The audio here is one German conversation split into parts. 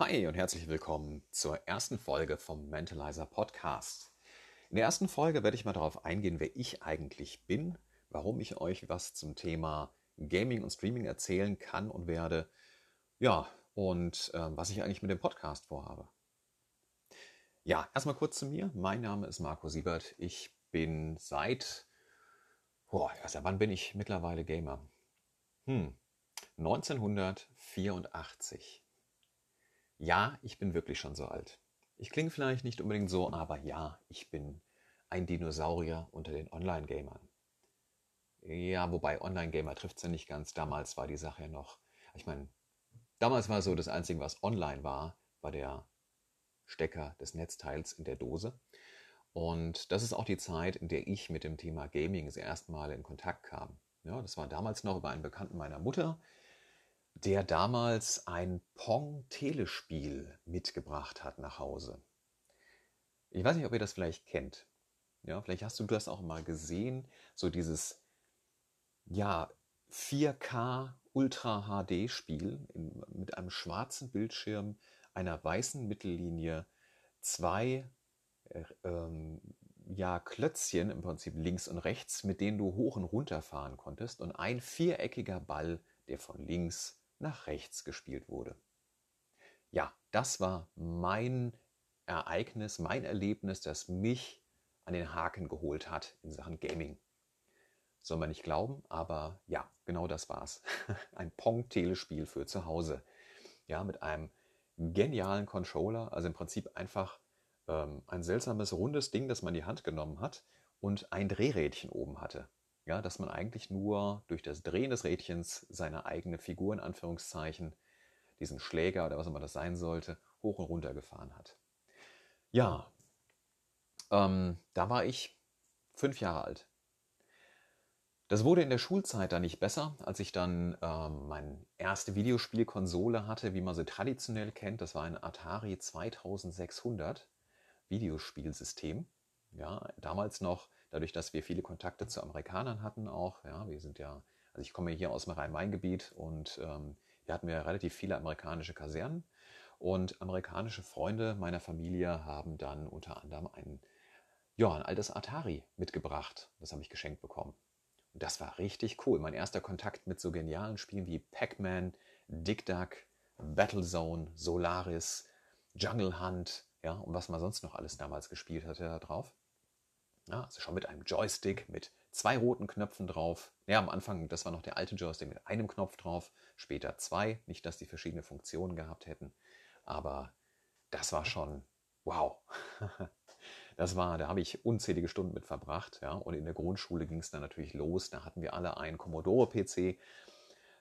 Hi und herzlich willkommen zur ersten Folge vom Mentalizer Podcast. In der ersten Folge werde ich mal darauf eingehen, wer ich eigentlich bin, warum ich euch was zum Thema Gaming und Streaming erzählen kann und werde, ja, und äh, was ich eigentlich mit dem Podcast vorhabe. Ja, erstmal kurz zu mir. Mein Name ist Marco Siebert. Ich bin seit, boah, seit wann bin ich mittlerweile Gamer? Hm, 1984. Ja, ich bin wirklich schon so alt. Ich klinge vielleicht nicht unbedingt so, aber ja, ich bin ein Dinosaurier unter den Online-Gamern. Ja, wobei Online-Gamer trifft es ja nicht ganz. Damals war die Sache ja noch, ich meine, damals war so, das Einzige, was online war, war der Stecker des Netzteils in der Dose. Und das ist auch die Zeit, in der ich mit dem Thema Gaming das erste Mal in Kontakt kam. Ja, das war damals noch über einen Bekannten meiner Mutter, der damals ein Pong-Telespiel mitgebracht hat nach Hause. Ich weiß nicht, ob ihr das vielleicht kennt. Ja, vielleicht hast du das auch mal gesehen, so dieses ja 4K Ultra HD Spiel mit einem schwarzen Bildschirm, einer weißen Mittellinie, zwei äh, ähm, ja, Klötzchen im Prinzip links und rechts, mit denen du hoch und runter fahren konntest und ein viereckiger Ball, der von links nach rechts gespielt wurde. Ja, das war mein Ereignis, mein Erlebnis, das mich an den Haken geholt hat in Sachen Gaming. Soll man nicht glauben, aber ja, genau das war's. Ein Pong-Telespiel für zu Hause. Ja, mit einem genialen Controller, also im Prinzip einfach ähm, ein seltsames rundes Ding, das man in die Hand genommen hat und ein Drehrädchen oben hatte ja, dass man eigentlich nur durch das Drehen des Rädchens seine eigene Figur in Anführungszeichen, diesen Schläger oder was immer das sein sollte, hoch und runter gefahren hat. Ja, ähm, da war ich fünf Jahre alt. Das wurde in der Schulzeit dann nicht besser, als ich dann ähm, meine erste Videospielkonsole hatte, wie man sie traditionell kennt. Das war ein Atari 2600 Videospielsystem. Ja, damals noch dadurch, dass wir viele Kontakte zu Amerikanern hatten auch. Ja, wir sind ja, also ich komme hier aus dem Rhein-Main-Gebiet und ähm, hier hatten wir relativ viele amerikanische Kasernen. Und amerikanische Freunde meiner Familie haben dann unter anderem ein, ja, ein altes Atari mitgebracht. Das habe ich geschenkt bekommen. Und das war richtig cool. Mein erster Kontakt mit so genialen Spielen wie Pac-Man, Dick Duck, Battlezone, Solaris, Jungle Hunt, ja, und was man sonst noch alles damals gespielt hatte da drauf. Ja, also schon mit einem Joystick mit zwei roten Knöpfen drauf. Ja, am Anfang, das war noch der alte Joystick mit einem Knopf drauf, später zwei. Nicht, dass die verschiedene Funktionen gehabt hätten, aber das war schon wow. Das war, da habe ich unzählige Stunden mit verbracht. Ja, und in der Grundschule ging es dann natürlich los. Da hatten wir alle einen Commodore-PC.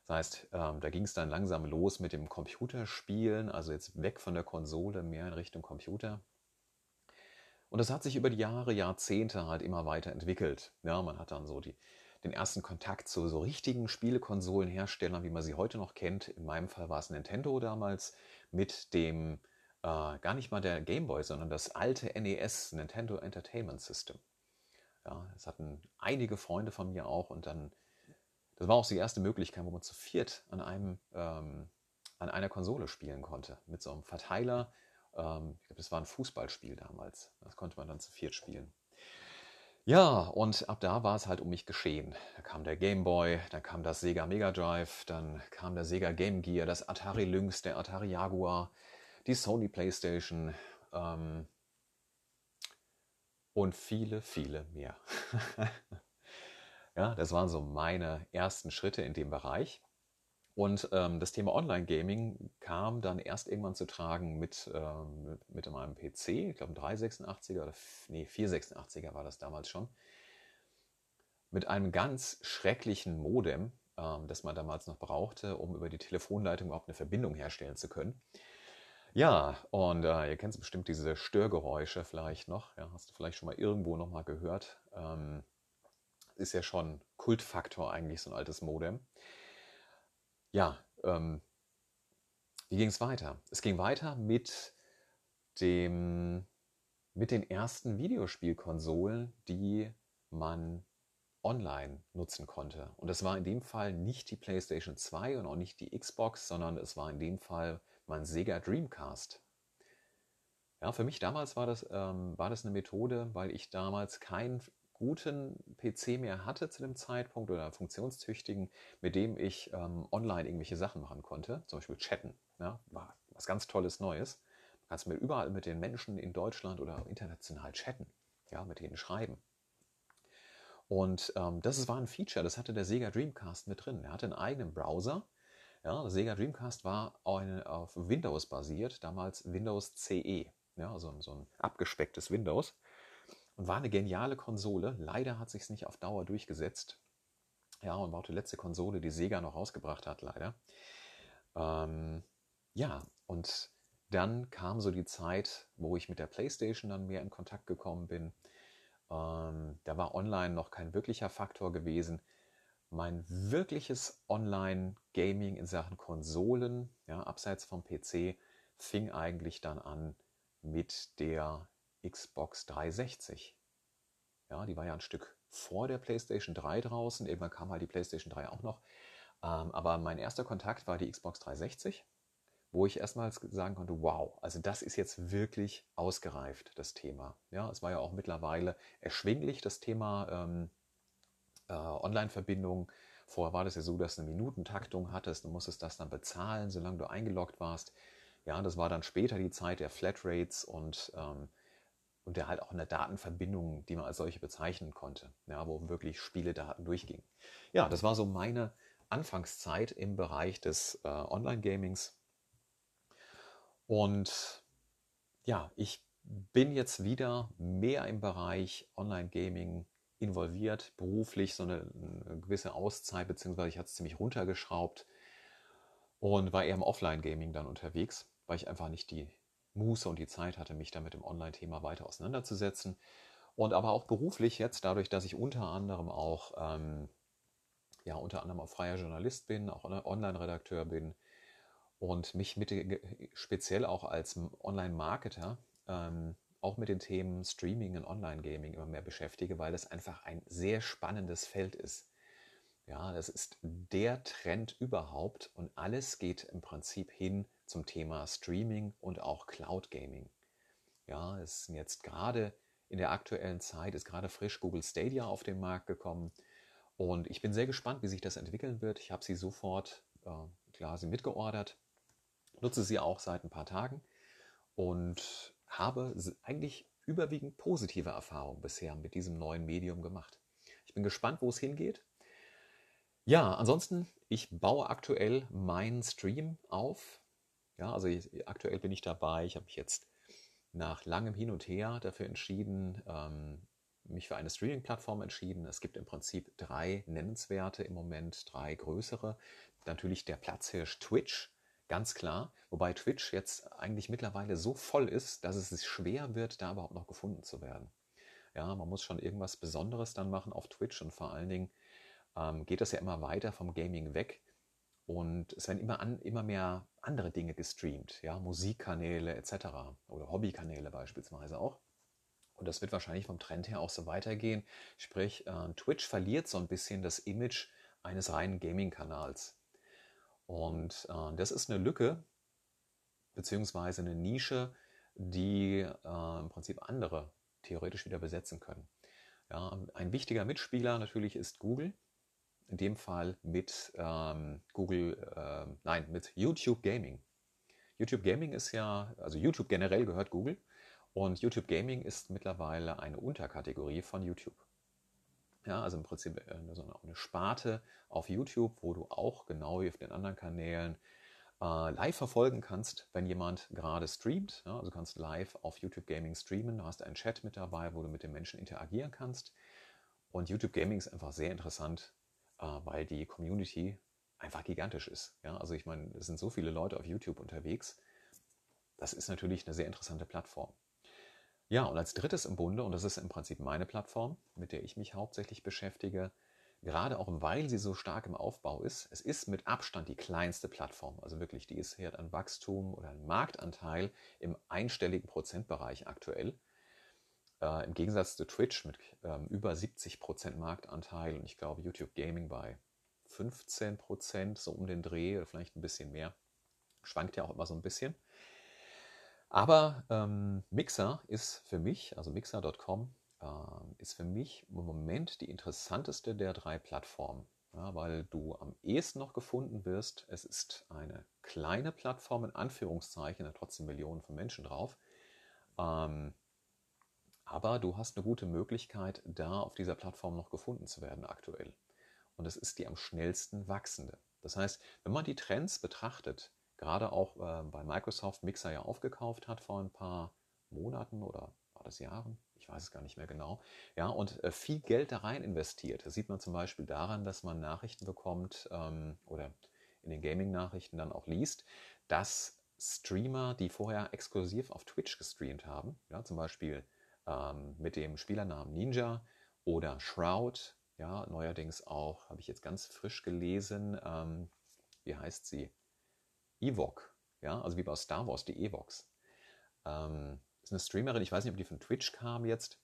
Das heißt, ähm, da ging es dann langsam los mit dem Computerspielen, also jetzt weg von der Konsole, mehr in Richtung Computer. Und das hat sich über die Jahre, Jahrzehnte halt immer weiter entwickelt. Ja, man hat dann so die, den ersten Kontakt zu so richtigen Spielekonsolenherstellern, wie man sie heute noch kennt. In meinem Fall war es Nintendo damals mit dem, äh, gar nicht mal der Game Boy, sondern das alte NES, Nintendo Entertainment System. Ja, das hatten einige Freunde von mir auch und dann, das war auch die erste Möglichkeit, wo man zu viert an einem, ähm, an einer Konsole spielen konnte. Mit so einem Verteiler, ähm, ich glaube, das war ein Fußballspiel damals. Das konnte man dann zu viert spielen. Ja, und ab da war es halt um mich geschehen. Da kam der Game Boy, dann kam das Sega Mega Drive, dann kam der Sega Game Gear, das Atari Lynx, der Atari Jaguar, die Sony PlayStation ähm, und viele, viele mehr. ja, das waren so meine ersten Schritte in dem Bereich. Und ähm, das Thema Online-Gaming kam dann erst irgendwann zu tragen mit, ähm, mit meinem PC, ich glaube ein 386er oder nee, 486er war das damals schon, mit einem ganz schrecklichen Modem, ähm, das man damals noch brauchte, um über die Telefonleitung überhaupt eine Verbindung herstellen zu können. Ja, und äh, ihr kennt bestimmt diese Störgeräusche vielleicht noch, ja, hast du vielleicht schon mal irgendwo nochmal gehört. Ähm, ist ja schon Kultfaktor eigentlich, so ein altes Modem. Ja, ähm, wie ging es weiter? Es ging weiter mit dem, mit den ersten Videospielkonsolen, die man online nutzen konnte. Und das war in dem Fall nicht die PlayStation 2 und auch nicht die Xbox, sondern es war in dem Fall mein Sega Dreamcast. Ja, für mich damals war das, ähm, war das eine Methode, weil ich damals keinen guten PC mehr hatte zu dem Zeitpunkt oder funktionstüchtigen, mit dem ich ähm, online irgendwelche Sachen machen konnte, zum Beispiel chatten. Ja, war was ganz Tolles Neues. Du kannst mit überall mit den Menschen in Deutschland oder international chatten, ja, mit denen schreiben. Und ähm, das war ein Feature, das hatte der Sega Dreamcast mit drin. Er hatte einen eigenen Browser. Ja, der Sega Dreamcast war eine, auf Windows basiert, damals Windows CE, ja, also so ein abgespecktes Windows. Und war eine geniale Konsole. Leider hat sich es nicht auf Dauer durchgesetzt. Ja, und war auch die letzte Konsole, die Sega noch rausgebracht hat, leider. Ähm, ja, und dann kam so die Zeit, wo ich mit der PlayStation dann mehr in Kontakt gekommen bin. Ähm, da war online noch kein wirklicher Faktor gewesen. Mein wirkliches Online-Gaming in Sachen Konsolen, ja, abseits vom PC, fing eigentlich dann an mit der Xbox 360. Ja, die war ja ein Stück vor der PlayStation 3 draußen. Irgendwann kam halt die PlayStation 3 auch noch. Ähm, aber mein erster Kontakt war die Xbox 360 wo ich erstmals sagen konnte, wow, also das ist jetzt wirklich ausgereift, das Thema. Ja, es war ja auch mittlerweile erschwinglich, das Thema ähm, äh, Online-Verbindung. Vorher war das ja so, dass du eine Minutentaktung hattest, du musstest das dann bezahlen, solange du eingeloggt warst. Ja, das war dann später die Zeit der Flatrates und, ähm, und der halt auch eine Datenverbindung, die man als solche bezeichnen konnte, ja, wo wirklich Spieledaten durchgingen. Ja, das war so meine Anfangszeit im Bereich des äh, Online-Gamings und ja, ich bin jetzt wieder mehr im Bereich Online-Gaming involviert, beruflich, so eine, eine gewisse Auszeit, beziehungsweise ich hatte es ziemlich runtergeschraubt und war eher im Offline-Gaming dann unterwegs, weil ich einfach nicht die Muße und die Zeit hatte, mich da mit dem Online-Thema weiter auseinanderzusetzen. Und aber auch beruflich jetzt, dadurch, dass ich unter anderem auch, ähm, ja, unter anderem auch freier Journalist bin, auch Online-Redakteur bin, und mich mit, speziell auch als Online-Marketer ähm, auch mit den Themen Streaming und Online-Gaming immer mehr beschäftige, weil das einfach ein sehr spannendes Feld ist. Ja, das ist der Trend überhaupt und alles geht im Prinzip hin zum Thema Streaming und auch Cloud Gaming. Ja, es ist jetzt gerade in der aktuellen Zeit ist gerade frisch Google Stadia auf den Markt gekommen und ich bin sehr gespannt, wie sich das entwickeln wird. Ich habe sie sofort äh, klar sie mitgeordert nutze sie auch seit ein paar Tagen und habe eigentlich überwiegend positive Erfahrungen bisher mit diesem neuen Medium gemacht. Ich bin gespannt, wo es hingeht. Ja, ansonsten, ich baue aktuell meinen Stream auf. Ja, also ich, aktuell bin ich dabei. Ich habe mich jetzt nach langem Hin und Her dafür entschieden, ähm, mich für eine Streaming-Plattform entschieden. Es gibt im Prinzip drei nennenswerte im Moment, drei größere. Natürlich der Platzhirsch Twitch, Ganz klar. Wobei Twitch jetzt eigentlich mittlerweile so voll ist, dass es schwer wird, da überhaupt noch gefunden zu werden. Ja, man muss schon irgendwas Besonderes dann machen auf Twitch und vor allen Dingen ähm, geht das ja immer weiter vom Gaming weg. Und es werden immer, an, immer mehr andere Dinge gestreamt, ja, Musikkanäle etc. oder Hobbykanäle beispielsweise auch. Und das wird wahrscheinlich vom Trend her auch so weitergehen. Sprich, äh, Twitch verliert so ein bisschen das Image eines reinen Gaming-Kanals. Und äh, das ist eine Lücke beziehungsweise eine Nische, die äh, im Prinzip andere theoretisch wieder besetzen können. Ja, ein wichtiger Mitspieler natürlich ist Google. In dem Fall mit ähm, Google, äh, nein, mit YouTube Gaming. YouTube Gaming ist ja, also YouTube generell gehört Google und YouTube Gaming ist mittlerweile eine Unterkategorie von YouTube. Ja, also im Prinzip äh, eine Sparte auf YouTube, wo du auch genau wie auf den anderen Kanälen äh, live verfolgen kannst, wenn jemand gerade streamt. Ja, also kannst live auf YouTube Gaming streamen. Du hast einen Chat mit dabei, wo du mit den Menschen interagieren kannst. Und YouTube Gaming ist einfach sehr interessant, weil die Community einfach gigantisch ist. Ja, also ich meine, es sind so viele Leute auf YouTube unterwegs. Das ist natürlich eine sehr interessante Plattform. Ja, und als drittes im Bunde, und das ist im Prinzip meine Plattform, mit der ich mich hauptsächlich beschäftige, gerade auch weil sie so stark im Aufbau ist, es ist mit Abstand die kleinste Plattform. Also wirklich, die ist hier an Wachstum oder ein Marktanteil im einstelligen Prozentbereich aktuell. Äh, Im Gegensatz zu Twitch mit ähm, über 70 Prozent Marktanteil und ich glaube YouTube Gaming bei 15 Prozent, so um den Dreh oder vielleicht ein bisschen mehr. Schwankt ja auch immer so ein bisschen. Aber ähm, Mixer ist für mich, also mixer.com, äh, ist für mich im Moment die interessanteste der drei Plattformen, ja, weil du am ehesten noch gefunden wirst. Es ist eine kleine Plattform, in Anführungszeichen, da trotzdem Millionen von Menschen drauf. Ähm, aber du hast eine gute Möglichkeit, da auf dieser Plattform noch gefunden zu werden aktuell. Und es ist die am schnellsten wachsende. Das heißt, wenn man die Trends betrachtet, gerade auch äh, bei Microsoft Mixer ja aufgekauft hat vor ein paar Monaten oder war das Jahren? Ich weiß es gar nicht mehr genau. Ja, und äh, viel Geld da rein investiert. Das sieht man zum Beispiel daran, dass man Nachrichten bekommt ähm, oder in den Gaming-Nachrichten dann auch liest, dass Streamer, die vorher exklusiv auf Twitch gestreamt haben, ja, zum Beispiel ähm, mit dem Spielernamen Ninja oder Shroud, ja, neuerdings auch, habe ich jetzt ganz frisch gelesen, ähm, wie heißt sie? Ewok, ja, also wie bei Star Wars, die Evox. Ähm, ist eine Streamerin, ich weiß nicht, ob die von Twitch kam jetzt,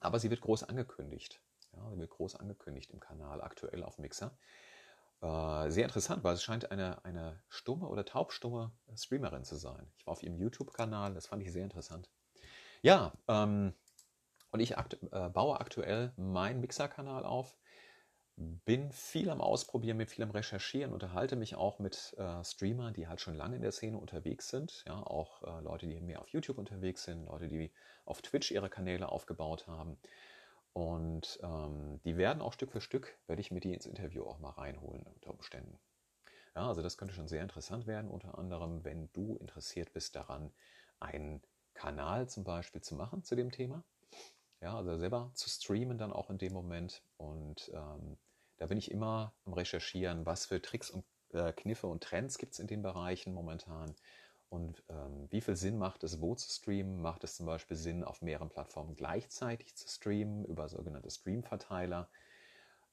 aber sie wird groß angekündigt. Ja, sie wird groß angekündigt im Kanal, aktuell auf Mixer. Äh, sehr interessant, weil es scheint eine, eine stumme oder taubstumme Streamerin zu sein. Ich war auf ihrem YouTube-Kanal, das fand ich sehr interessant. Ja, ähm, und ich akt äh, baue aktuell meinen Mixer-Kanal auf bin viel am Ausprobieren, mit viel am Recherchieren, unterhalte mich auch mit äh, Streamern, die halt schon lange in der Szene unterwegs sind. Ja, auch äh, Leute, die mehr auf YouTube unterwegs sind, Leute, die auf Twitch ihre Kanäle aufgebaut haben. Und ähm, die werden auch Stück für Stück, werde ich mir die ins Interview auch mal reinholen unter Umständen. Ja, also das könnte schon sehr interessant werden, unter anderem, wenn du interessiert bist daran, einen Kanal zum Beispiel zu machen zu dem Thema. Ja, also selber zu streamen dann auch in dem Moment. Und ähm, da bin ich immer am Recherchieren, was für Tricks und äh, Kniffe und Trends gibt es in den Bereichen momentan. Und ähm, wie viel Sinn macht es, wo zu streamen? Macht es zum Beispiel Sinn, auf mehreren Plattformen gleichzeitig zu streamen, über sogenannte Stream-Verteiler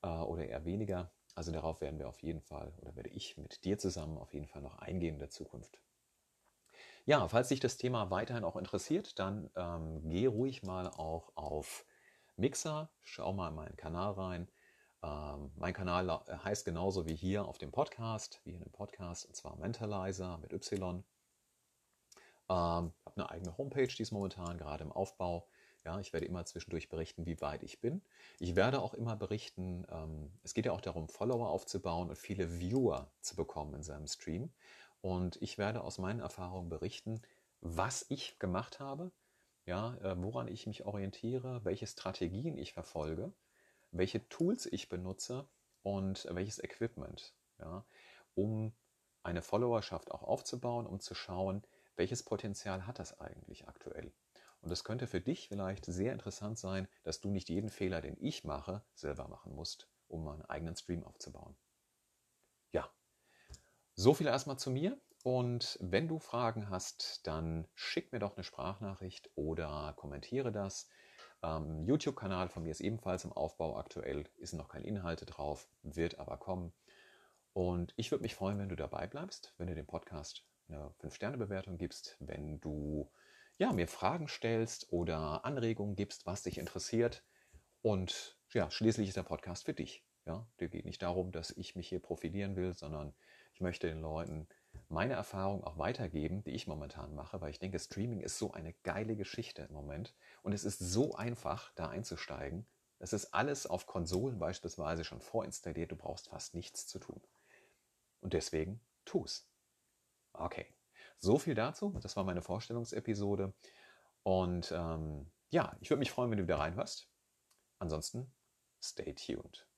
äh, oder eher weniger? Also darauf werden wir auf jeden Fall, oder werde ich mit dir zusammen auf jeden Fall noch eingehen in der Zukunft. Ja, falls dich das Thema weiterhin auch interessiert, dann ähm, geh ruhig mal auch auf Mixer, schau mal in meinen Kanal rein. Ähm, mein Kanal äh, heißt genauso wie hier auf dem Podcast, wie in dem Podcast, und zwar Mentalizer mit Y. Ähm, habe eine eigene Homepage, die ist momentan gerade im Aufbau. Ja, ich werde immer zwischendurch berichten, wie weit ich bin. Ich werde auch immer berichten, ähm, es geht ja auch darum, Follower aufzubauen und viele Viewer zu bekommen in seinem Stream. Und ich werde aus meinen Erfahrungen berichten, was ich gemacht habe, ja, äh, woran ich mich orientiere, welche Strategien ich verfolge, welche Tools ich benutze und welches Equipment, ja, um eine Followerschaft auch aufzubauen, um zu schauen, welches Potenzial hat das eigentlich aktuell. Und es könnte für dich vielleicht sehr interessant sein, dass du nicht jeden Fehler, den ich mache, selber machen musst, um einen eigenen Stream aufzubauen. So viel erstmal zu mir. Und wenn du Fragen hast, dann schick mir doch eine Sprachnachricht oder kommentiere das. Ähm, YouTube-Kanal von mir ist ebenfalls im Aufbau aktuell, ist noch keine Inhalte drauf, wird aber kommen. Und ich würde mich freuen, wenn du dabei bleibst, wenn du dem Podcast eine 5-Sterne-Bewertung gibst, wenn du ja, mir Fragen stellst oder Anregungen gibst, was dich interessiert. Und ja, schließlich ist der Podcast für dich. Ja, der geht nicht darum, dass ich mich hier profilieren will, sondern ich möchte den Leuten meine Erfahrung auch weitergeben, die ich momentan mache, weil ich denke, Streaming ist so eine geile Geschichte im Moment und es ist so einfach, da einzusteigen. Es ist alles auf Konsolen beispielsweise schon vorinstalliert, du brauchst fast nichts zu tun. Und deswegen tu's. Okay, so viel dazu. Das war meine Vorstellungsepisode. Und ähm, ja, ich würde mich freuen, wenn du wieder reinhörst. Ansonsten, stay tuned.